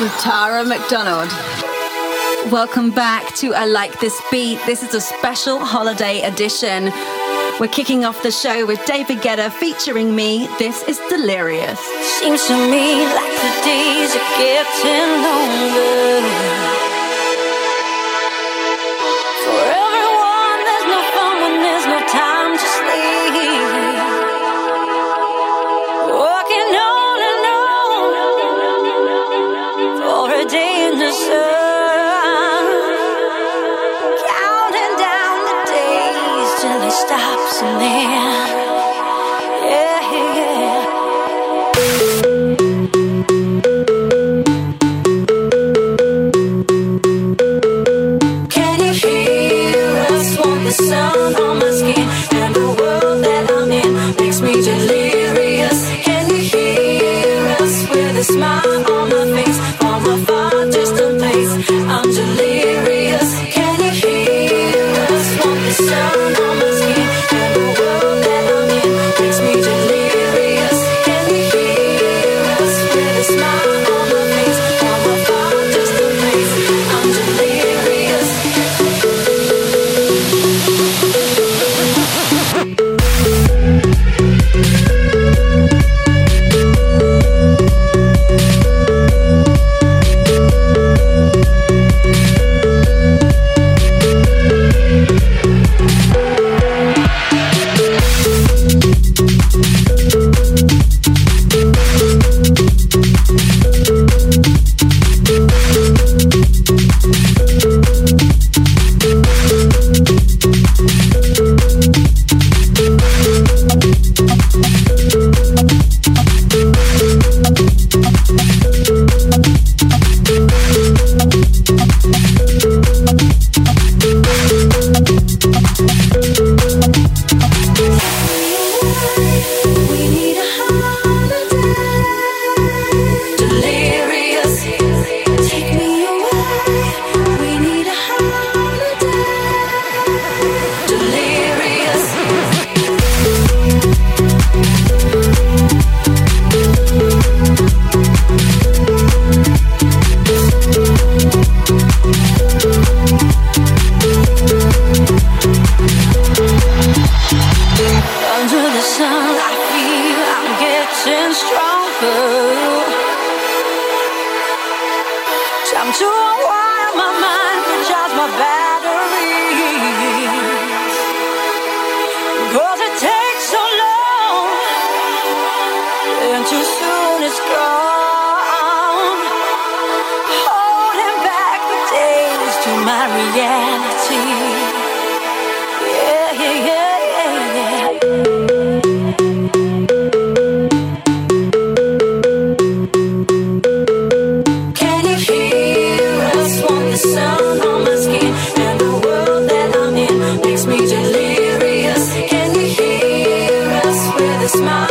With Tara McDonald. Welcome back to I Like This Beat. This is a special holiday edition. We're kicking off the show with David Guetta featuring me. This is Delirious. Seems to me like the days are getting longer.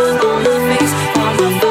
all my face, all my face.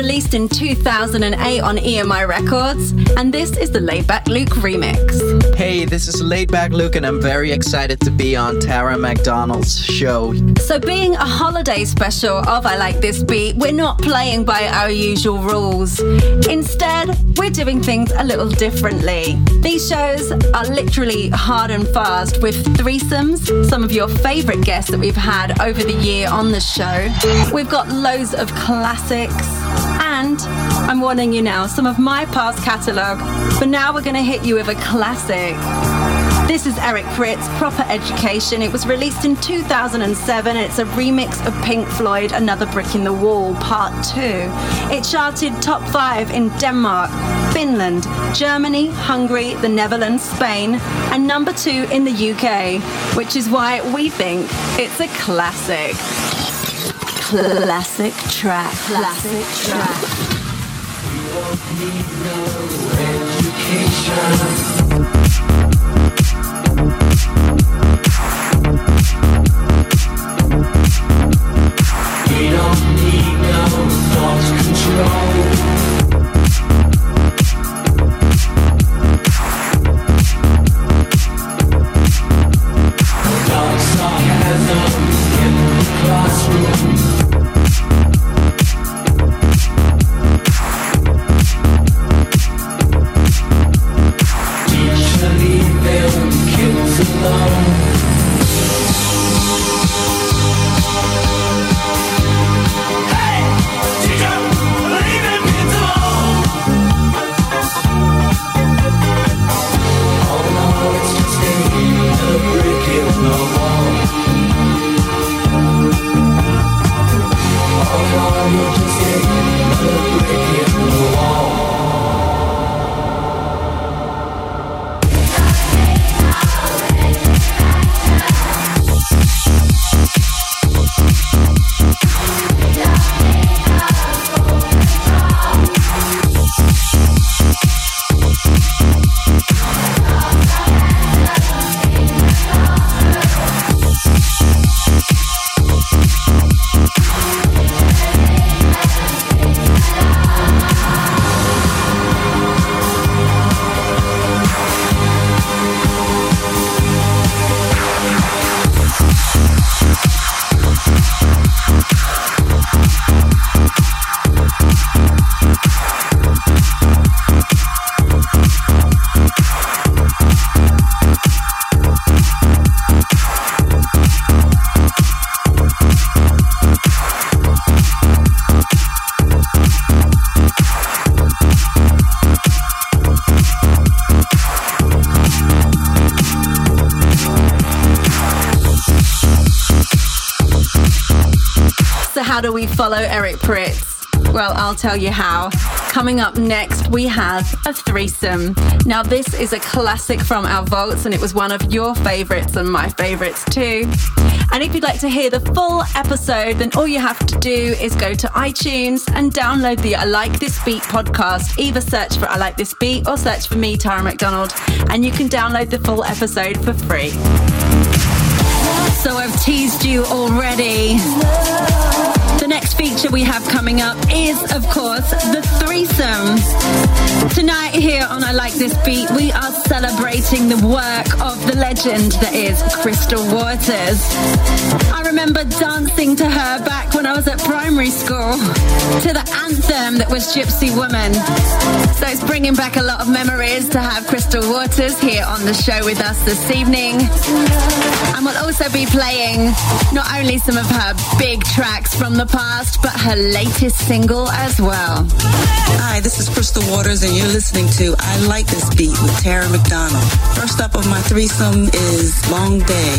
Released in 2008 on EMI Records, and this is the Laidback Luke remix. Hey, this is Laidback Luke, and I'm very excited to be on Tara McDonald's show. So, being a holiday special of I Like This Beat, we're not playing by our usual rules. Instead, we're doing things a little differently. These shows are literally hard and fast with threesomes, some of your favorite guests that we've had over the year on the show. We've got loads of classics Warning you now, some of my past catalogue. But now we're going to hit you with a classic. This is Eric Prydz, Proper Education. It was released in 2007 and it's a remix of Pink Floyd, Another Brick in the Wall, Part 2. It charted top 5 in Denmark, Finland, Germany, Hungary, the Netherlands, Spain, and number 2 in the UK, which is why we think it's a classic. Classic track. Classic track. We how do we follow Eric Prydz? Well, I'll tell you how. Coming up next, we have a threesome. Now, this is a classic from our vaults, and it was one of your favorites and my favorites too. And if you'd like to hear the full episode, then all you have to do is go to iTunes and download the I Like This Beat podcast. Either search for I Like This Beat or search for me, Tara McDonald, and you can download the full episode for free. So I've teased you already. Next feature we have coming up is, of course, the threesome. Tonight, here on I Like This Beat, we are celebrating the work of the legend that is Crystal Waters. I remember dancing to her back when I was at primary school to the anthem that was Gypsy Woman. So it's bringing back a lot of memories to have Crystal Waters here on the show with us this evening. And we'll also be playing not only some of her big tracks from the past, but her latest single as well. Hi, this is Crystal Waters, and you're listening to I Like This Beat with Tara McDonald. First up of my threesome is Long Day.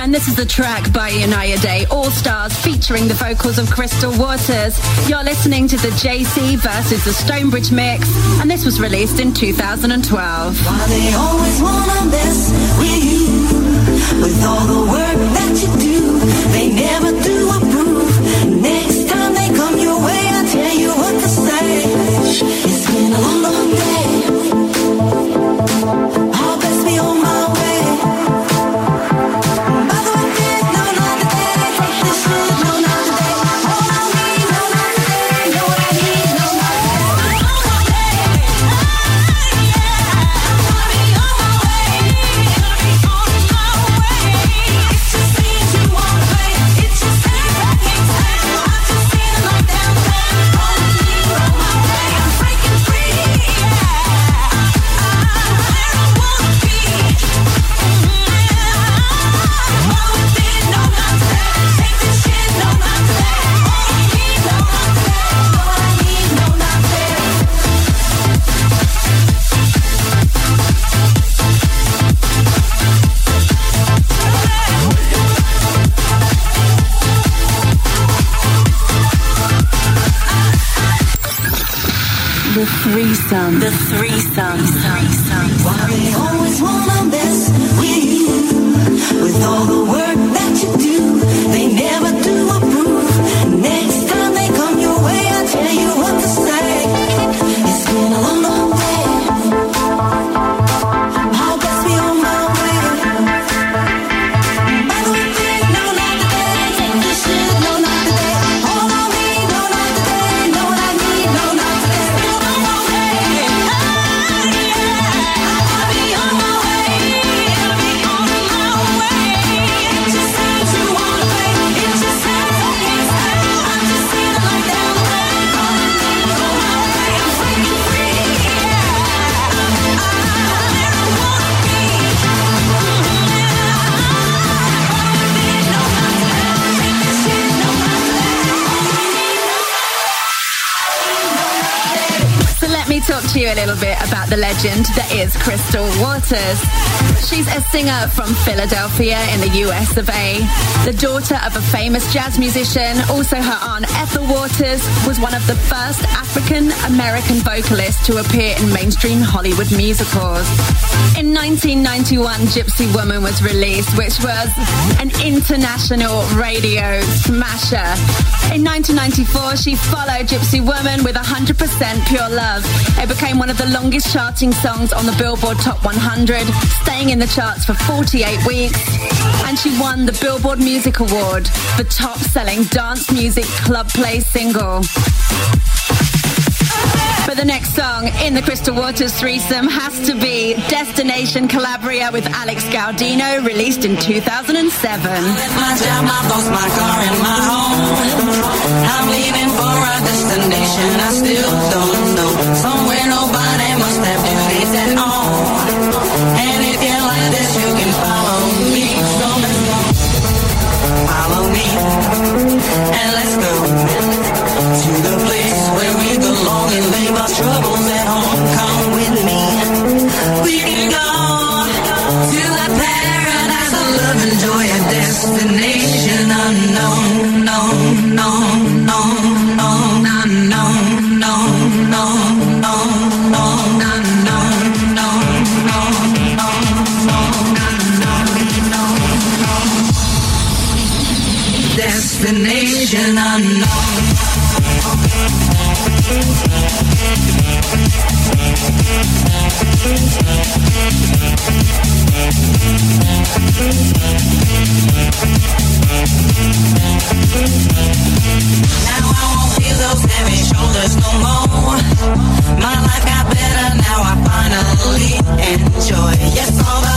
And this is the track by Anaya Day All Stars featuring the vocals of Crystal Waters. You're listening to the JC versus the Stonebridge mix, and this was released in 2012. Why they always wanna mess with you with all the work that you do, they never It's been a long, long day. To you a little bit about the legend that is Crystal Waters. She's a singer from Philadelphia in the US of A, the daughter of a famous jazz musician. Also, her aunt Ethel Waters was one of the first African American vocalists to appear in mainstream Hollywood musicals. In 1991, Gypsy Woman was released, which was an international radio smasher. In 1994, she followed Gypsy Woman with 100% Pure Love. It became one of the longest charting songs on the Billboard Top 100, staying in the charts for 48 weeks. And she won the Billboard Music Award for top selling dance music club play single. But the next song in the Crystal Waters threesome has to be Destination Calabria with Alex Gaudino, released in 2007. Destination I still don't know. Somewhere nobody must have duties at all. And if you like this, you can enjoy. Yes, all the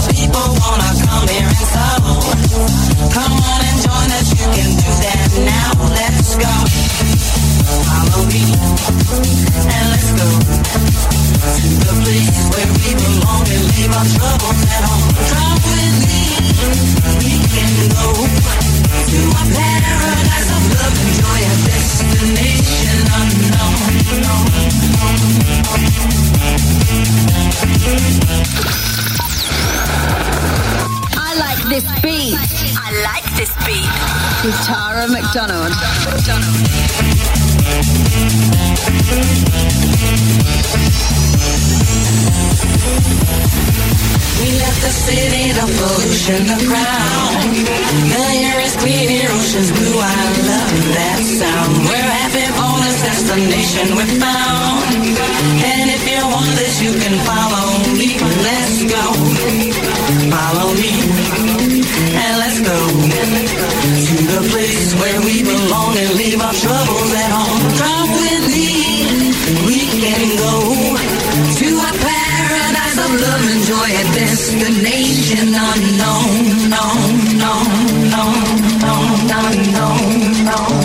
I like this beat. with Tara McDonald. We left the city, the pollution, the crowd. The air is clean, your ocean's blue. I love that sound. We're happy for this destination we found. And if you want this, you can follow me. Let's go. Follow me. And let's go to the place where we belong and leave our troubles at home. Come with me. We can go to a paradise of love and joy, a destination unknown. No, no, no, no, no, no, no,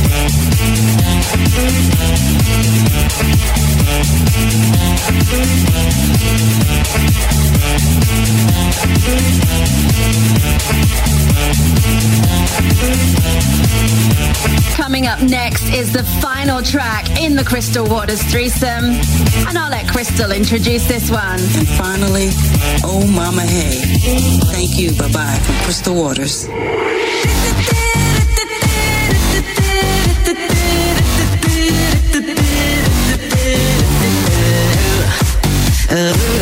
Coming up next is the final track in the Crystal Waters threesome, and I'll let Crystal introduce this one. And finally, Oh Mama Hey. Thank you, bye bye, from Crystal Waters. Baby,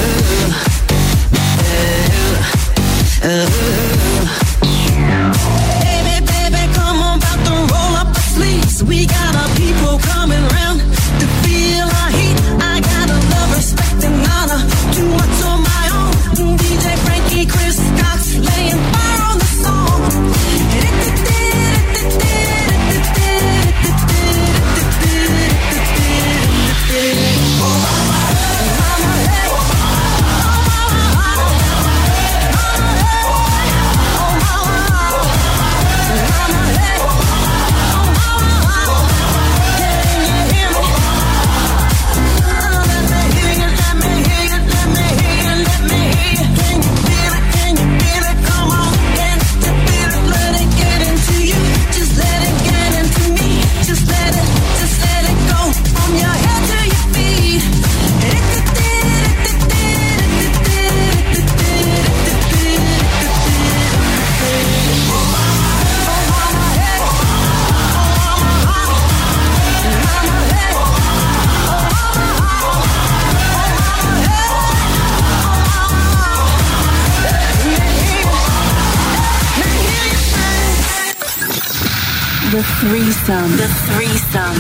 threesome. The threesome.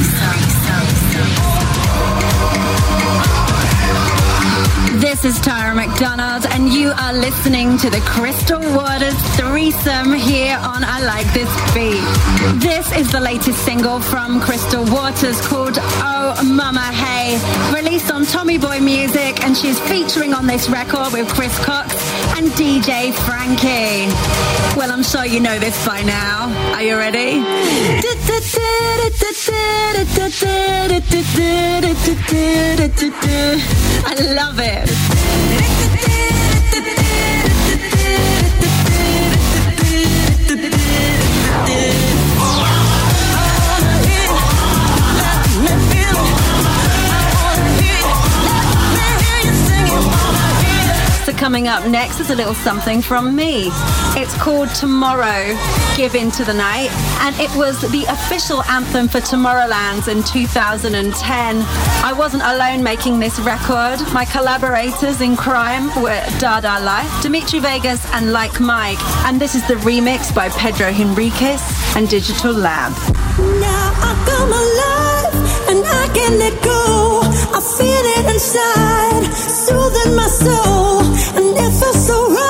This is Tara McDonald, and you are listening to the Crystal Waters threesome here on I Like This Beat. This is the latest single from Crystal Waters called Oh Mama Hey, released on Tommy Boy Music, and she's featuring on this record with Chris Cox and DJ Frankie. Well, I'm sure you know this by now. Are you ready? I love it. Coming up next is a little something from me. It's called Tomorrow, Give Into the Night, and it was the official anthem for Tomorrowlands in 2010. I wasn't alone making this record. My collaborators in crime were Dada Life, Dimitri Vegas, and Like Mike, and this is the remix by Pedro Henriquez and Digital Lab. And I can't let go. I feel it inside, soothing my soul, and it feels so right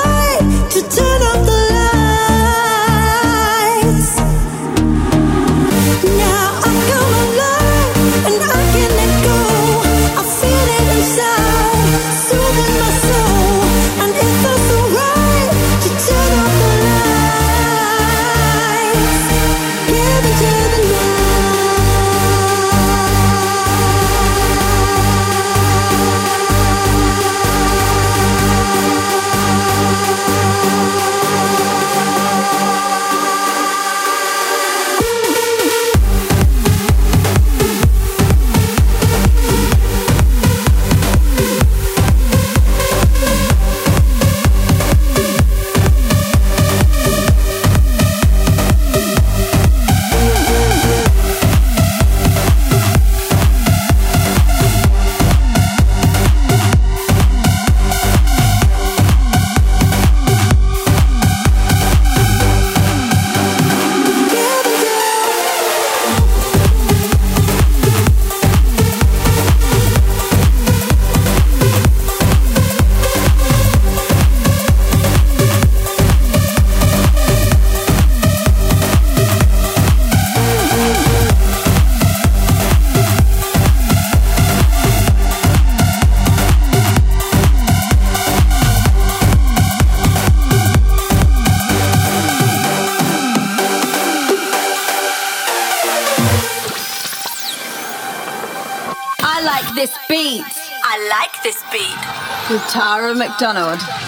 Tara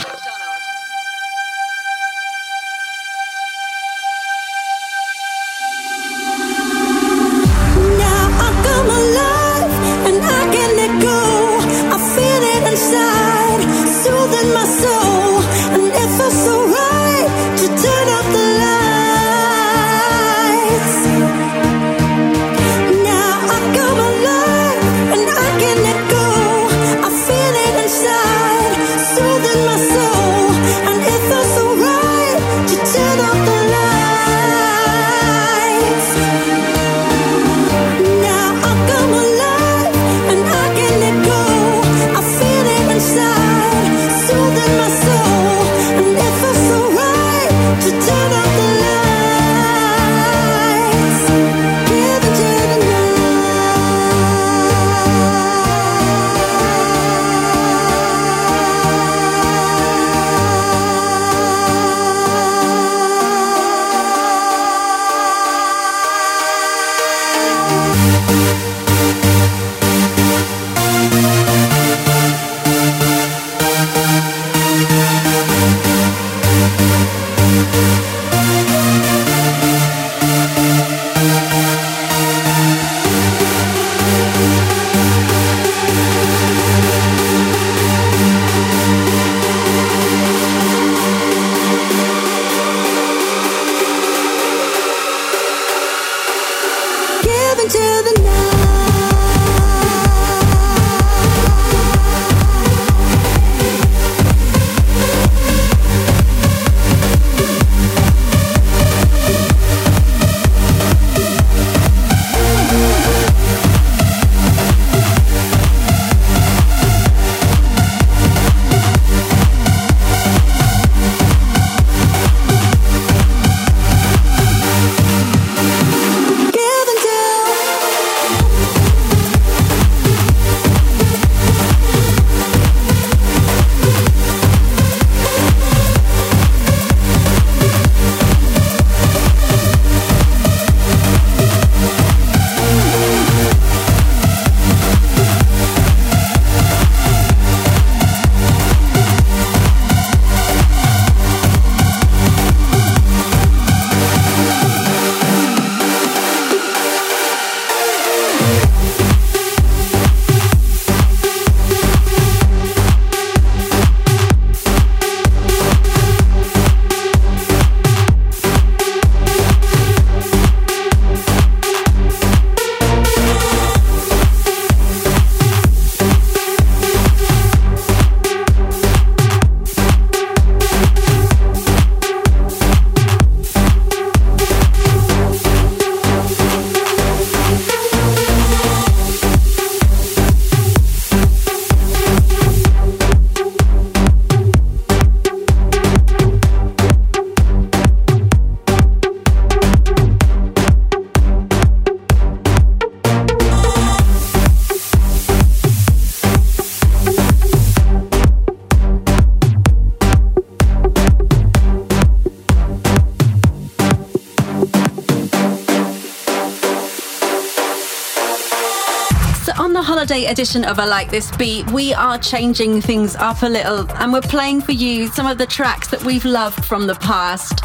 edition of I Like This Beat, we are changing things up a little and we're playing for you some of the tracks that we've loved from the past.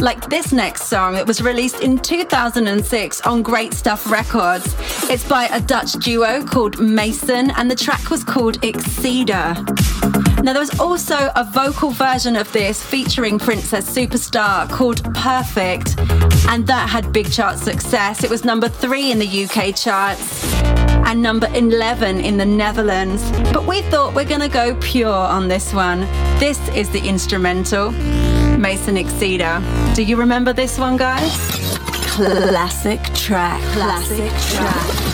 Like this next song it was released in 2006 on Great Stuff Records. It's by a Dutch duo called Mason and the track was called Exceeder. Now, there was also a vocal version of this featuring Princess Superstar called Perfect, and that had big chart success. It was number three in the UK charts and number 11 in the Netherlands. But we thought we're going to go pure on this one. This is the instrumental, Mason Exceeder. Do you remember this one, guys? Classic track. Classic track.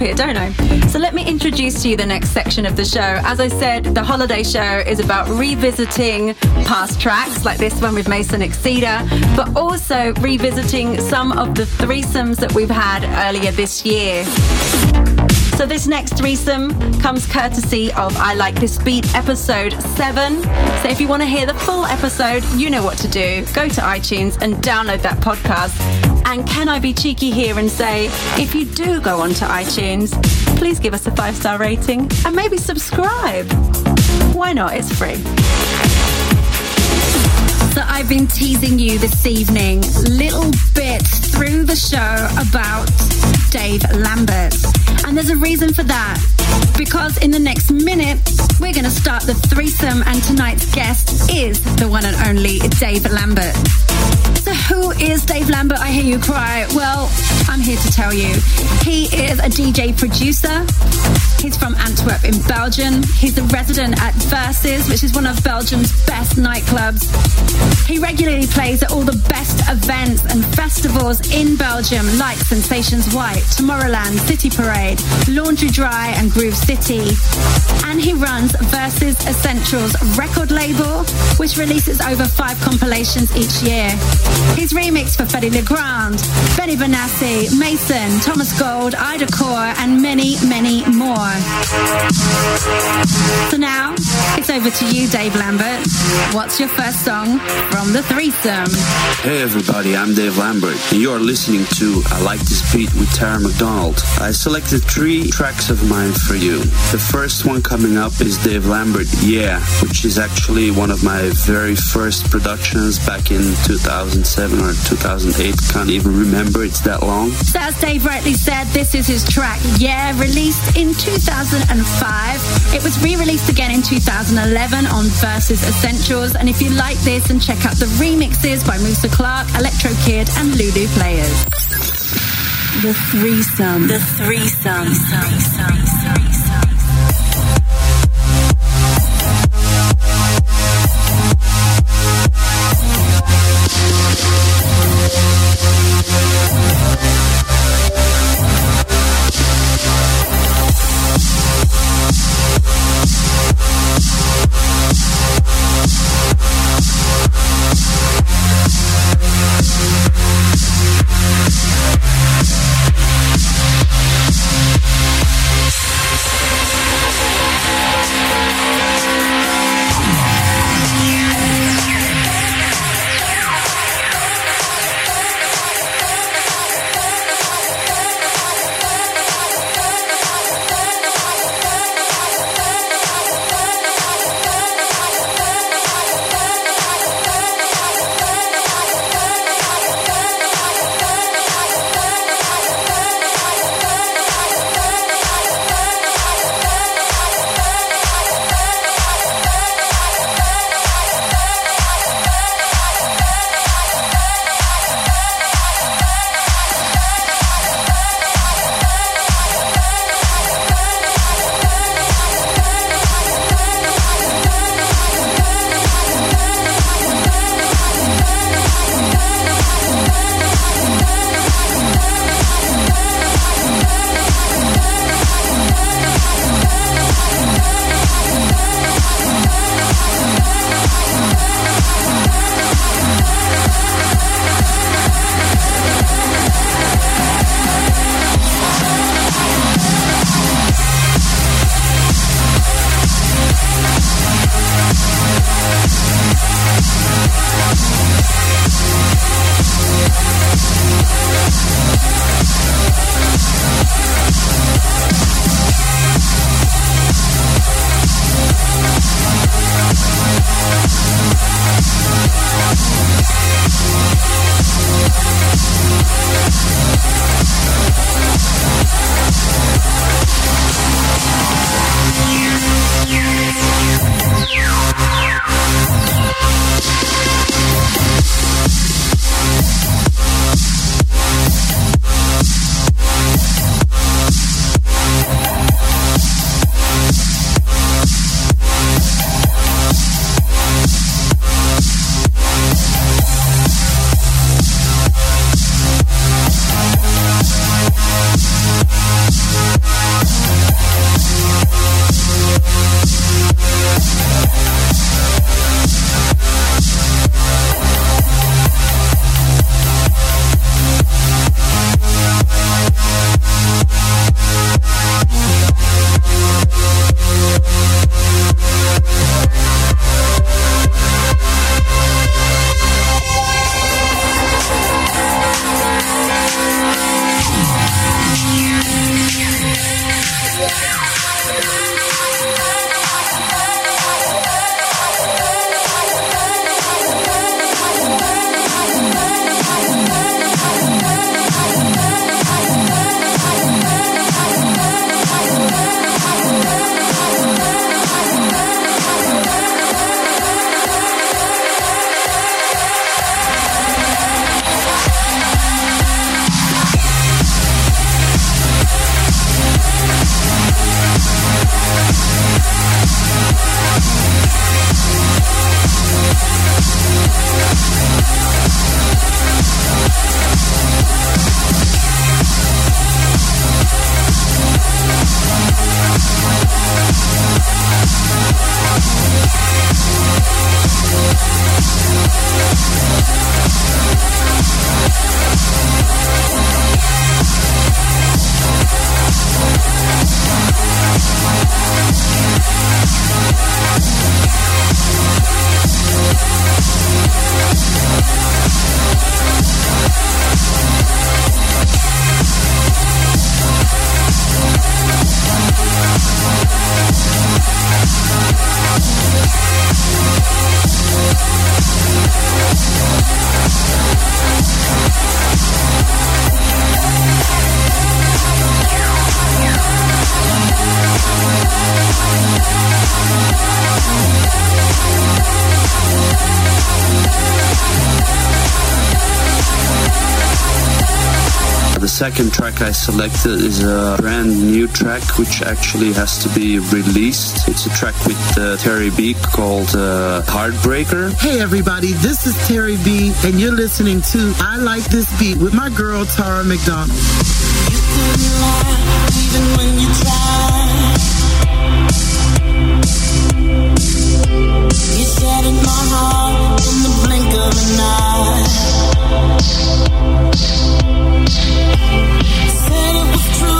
Here, don't I? So let me introduce to you the next section of the show. As I said, the holiday show is about revisiting past tracks like this one with Mason Exceeder, but also revisiting some of the threesomes that we've had earlier this year. So this next threesome comes courtesy of I Like This Beat episode 7. So if you want to hear the full episode, you know what to do. Go to iTunes and download that podcast. And can I be cheeky here and say, if you do go onto iTunes, please give us a five star rating and maybe subscribe. Why not? It's free. So I've been teasing you this evening, little bit through the show about Dave Lambert. And there's a reason for that. Because in the next minute, we're going to start the threesome, and tonight's guest is the one and only Dave Lambert. Who is Dave Lambert? I hear you cry. Well, I'm here to tell you. He is a DJ producer. He's from Antwerp in Belgium. He's a resident at Versuz, which is one of Belgium's best nightclubs. He regularly plays at all the best events and festivals in Belgium, like Sensations White, Tomorrowland, City Parade, Laundry Day, and Groove City. And he runs Versuz Essentials record label, which releases over five compilations each year. He's remixed for Fedde Le Grand, Benny Benassi, Mason, Thomas Gold, Ida Corr, and many, many more. So now it's over to you, Dave Lambert. What's your first song from the threesome? Hey everybody, I'm Dave Lambert, and you're listening to I Like This Beat with Tara McDonald. I selected three tracks of mine for you. The first one coming up is Dave Lambert, Yeah, which is actually one of my very first productions back in 2007 or 2008. Can't even remember. It's that long. So as Dave rightly said, this is his track Yeah, released in 2005. It was re-released again in 2011 on Versuz Essentials. And if you like this, then check out the remixes by Musa Clark, Electro Kid, and Lulu Players. The threesome. The threesome. threesome. threesome. Second track I selected is a brand new track which actually has to be released. It's a track with uh, Terry B called uh, Heartbreaker. Hey everybody, this is Terry B, and you're listening to I Like This Beat with my girl Tara McDonald. you. You shattered my heart in the blink of an eye. Said it was true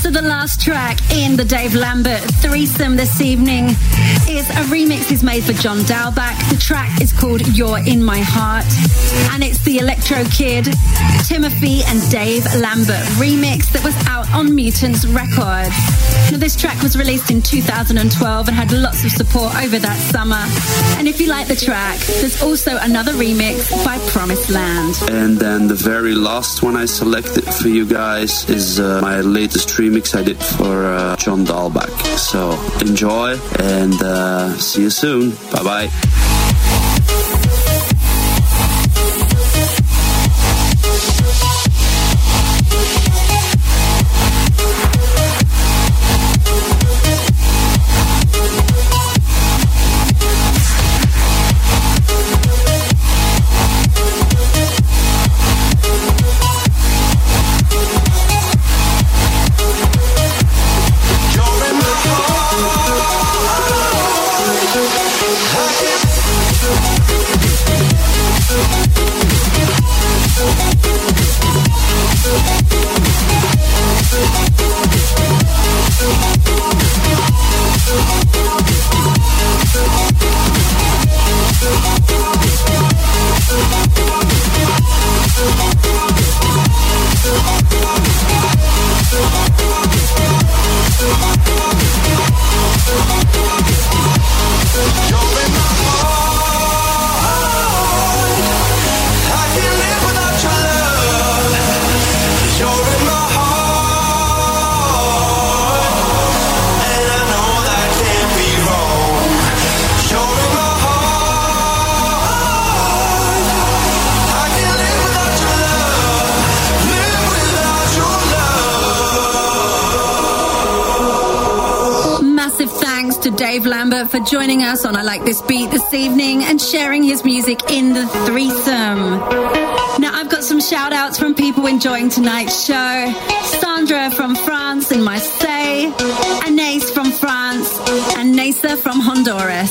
So the last track in the Dave Lambert threesome this evening is a remix is made for John Dahlbäck. The track is called You're in My Heart, and it's the Electro Kid, Timothy and Dave Lambert remix that was out on Mutants Records. Now, this track was released in 2012 and had lots of support over that summer. And if you like the track, there's also another remix by Promised Land. And then the very last one I selected for you guys is uh, my latest remix I for uh, John Dahlbäck. So enjoy and uh, see you soon. Bye bye. For joining us on I Like This Beat this evening and sharing his music in the threesome. Now, I've got some shout outs from people enjoying tonight's show Sandra from France in Marseille, Anais from France, and Nasa from Honduras.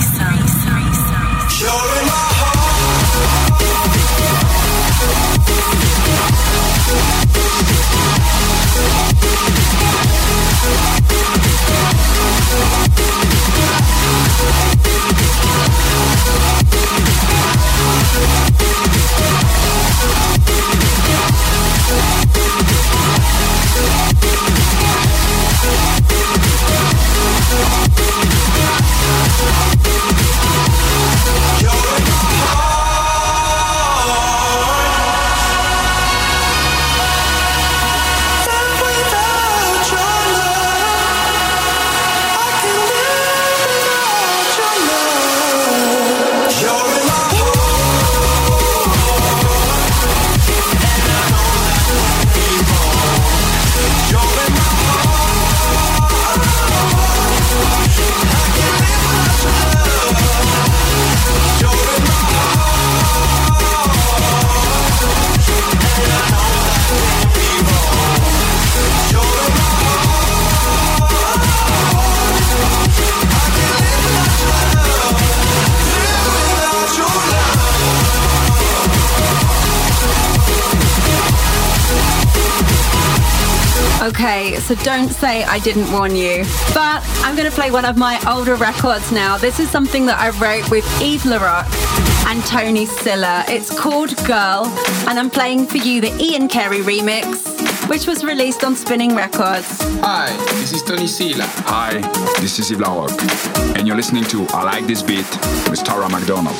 So don't say I didn't warn you. But I'm going to play one of my older records now. This is something that I wrote with Yves Larock and Tony Silla. It's called Girl, and I'm playing for you the Ian Carey remix, which was released on Spinnin' Records. Hi, this is Tony Sila. Hi, this is Yves Larock. And you're listening to I Like This Beat with Tara McDonald.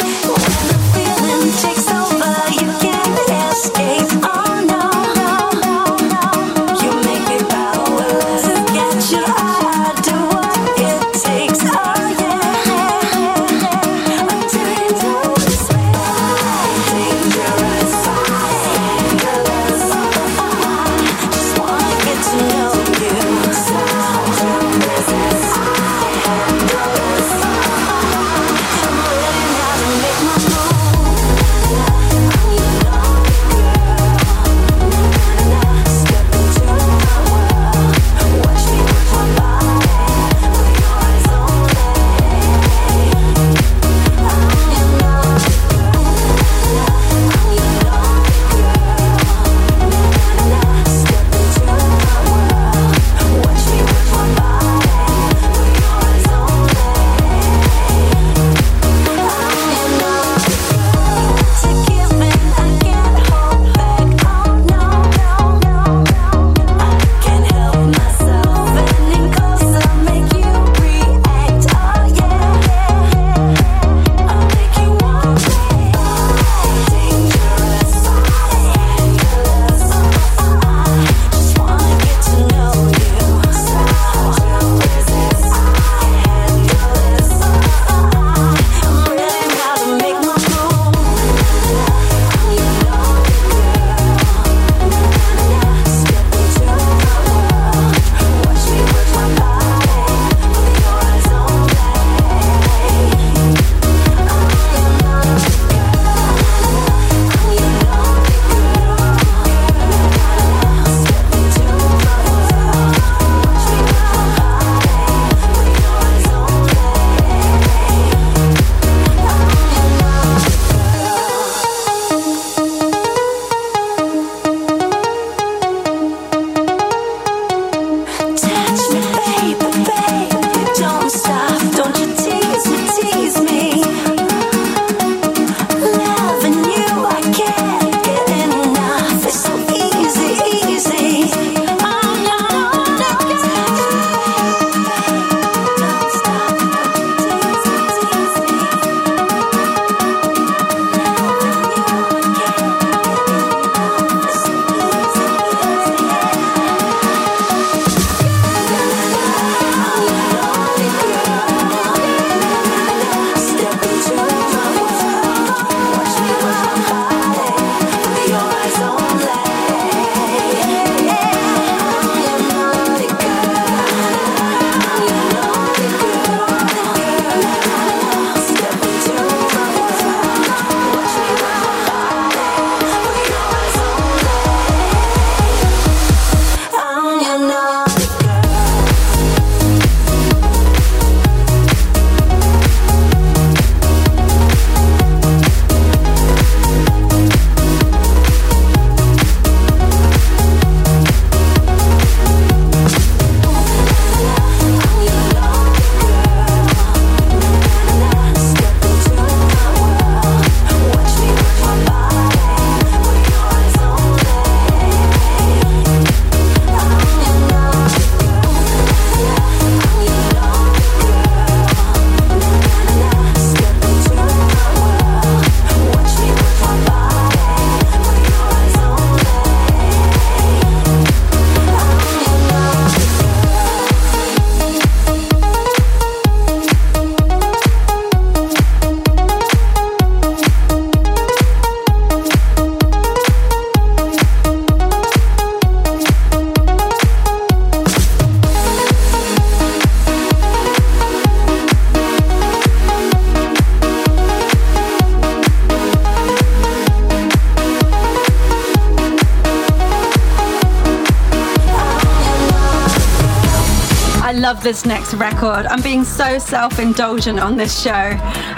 Love this next record. I'm being so self indulgent on this show.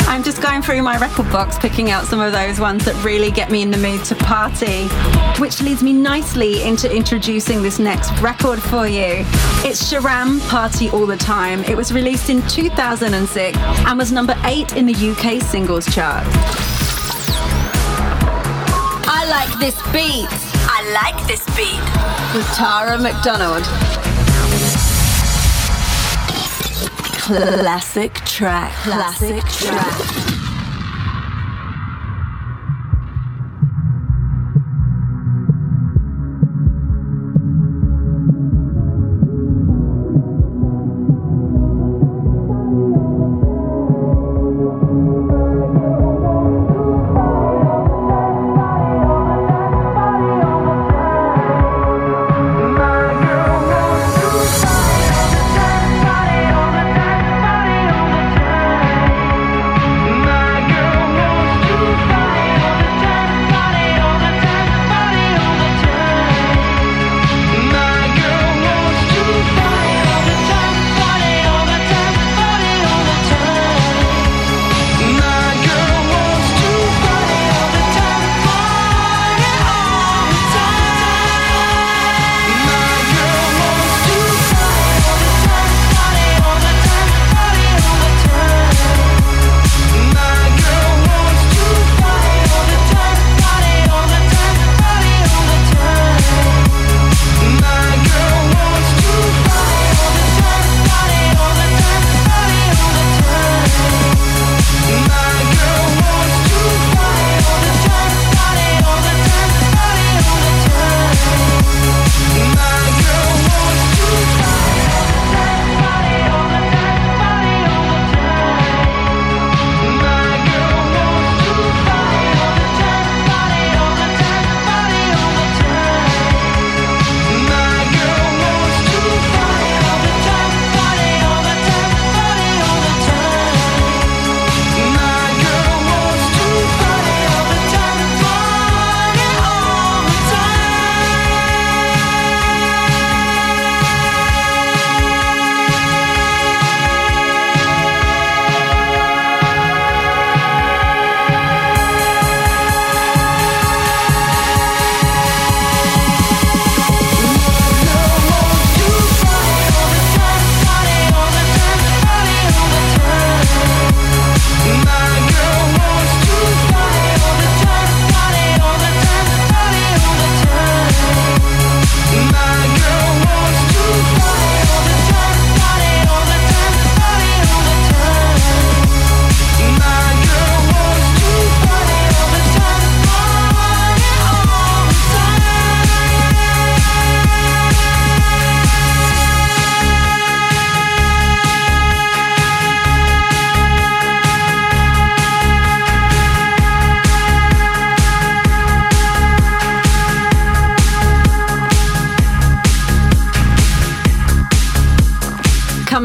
I'm just going through my record box, picking out some of those ones that really get me in the mood to party. Which leads me nicely into introducing this next record for you. It's Sharam Party All the Time. It was released in 2006 and was number 8 in the UK singles chart. I like this beat. I like this beat. With Tara McDonald. Classic track. Classic track.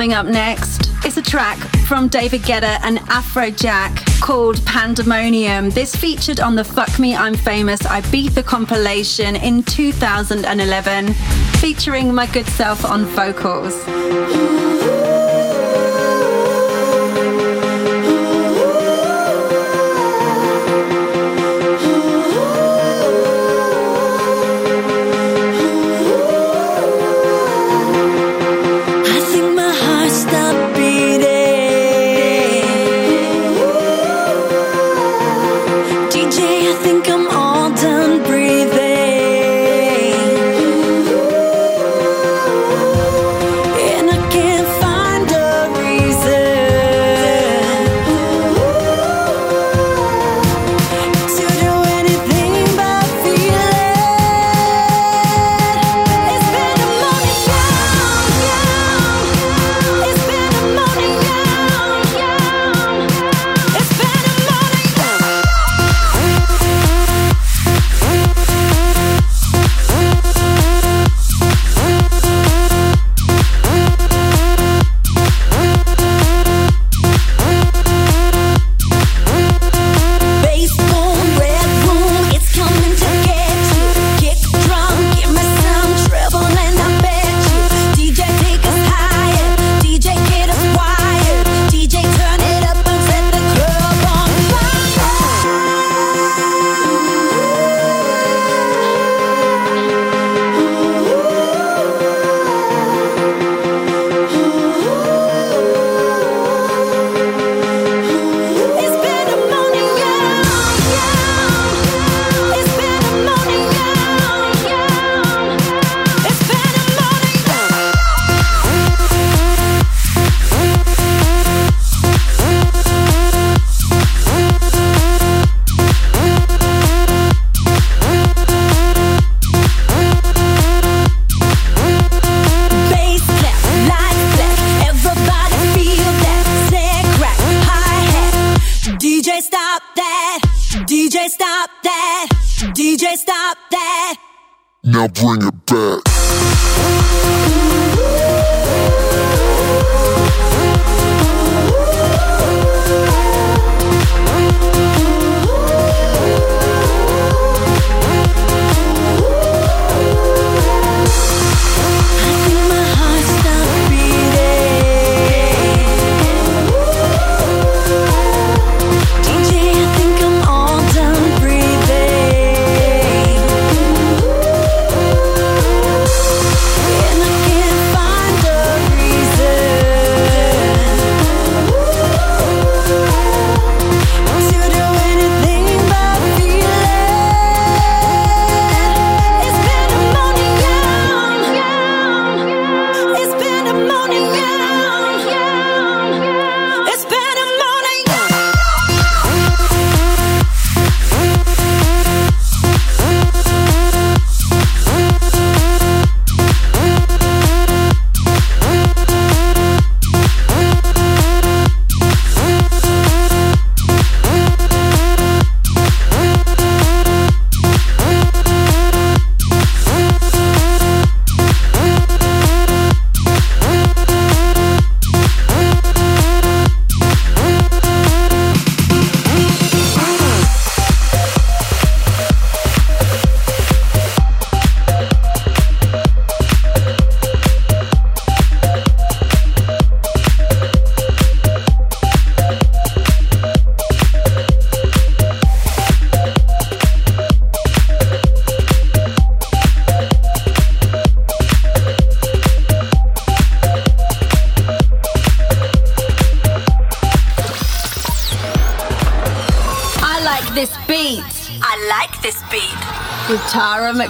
Coming up next is a track from David Guetta and Afrojack called Pandemonium. This featured on the Fuck Me I'm Famous Ibiza compilation in 2011, featuring my good self on vocals.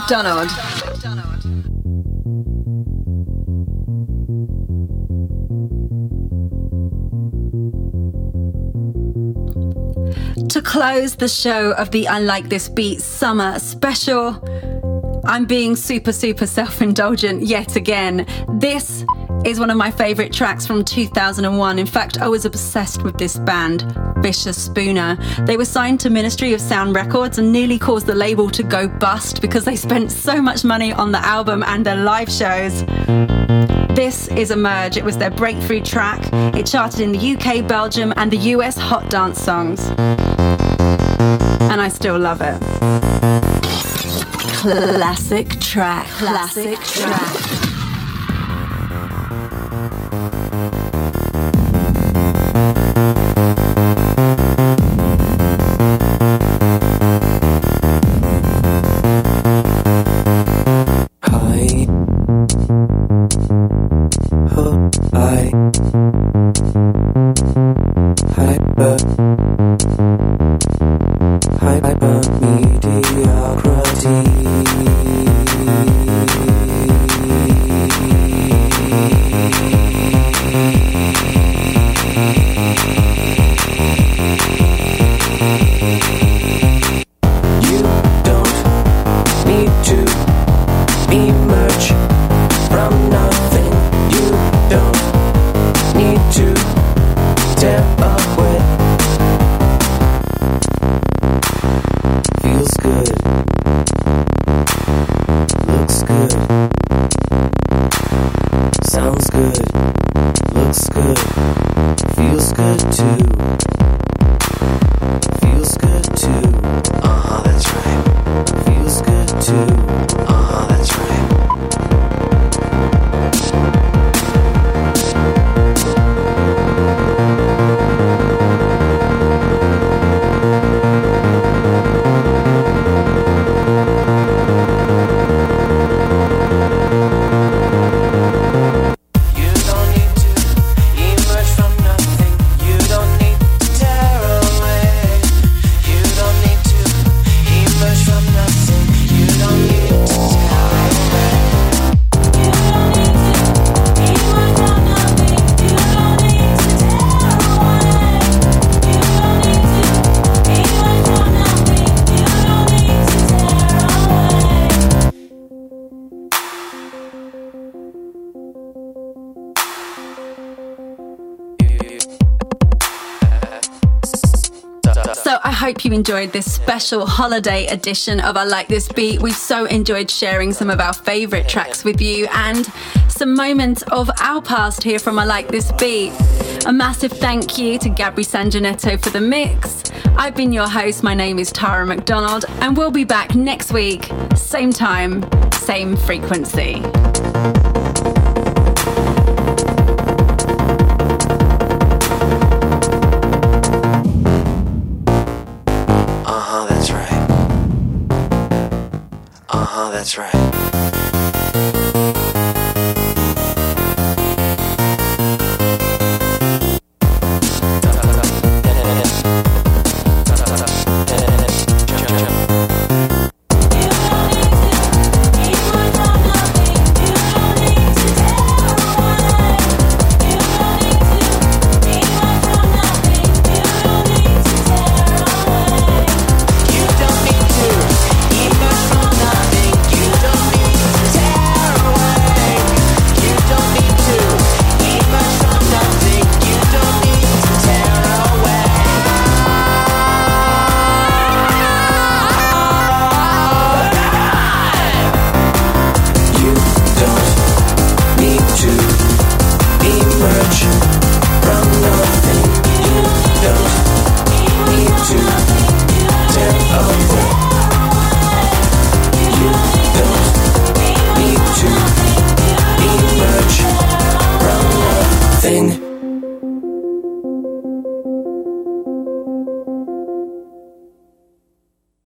Tara McDonald. To close the show of the I Like This Beat Summer Special, I'm being super, super self indulgent yet again. This is one of my favourite tracks from 2001. In fact, I was obsessed with this band, Fischerspooner. They were signed to Ministry of Sound Records and nearly caused the label to go bust because they spent so much money on the album and their live shows. This is Emerge. It was their breakthrough track. It charted in the UK, Belgium, and the US Hot Dance songs. And I still love it. Classic track. Classic track. Hope you enjoyed this special holiday edition of I Like This Beat. We've so enjoyed sharing some of our favourite tracks with you and some moments of our past here from I Like This Beat. A massive thank you to Gabri Sanjanetto for the mix. I've been your host. My name is Tara McDonald, and we'll be back next week, same time, same frequency. That's right.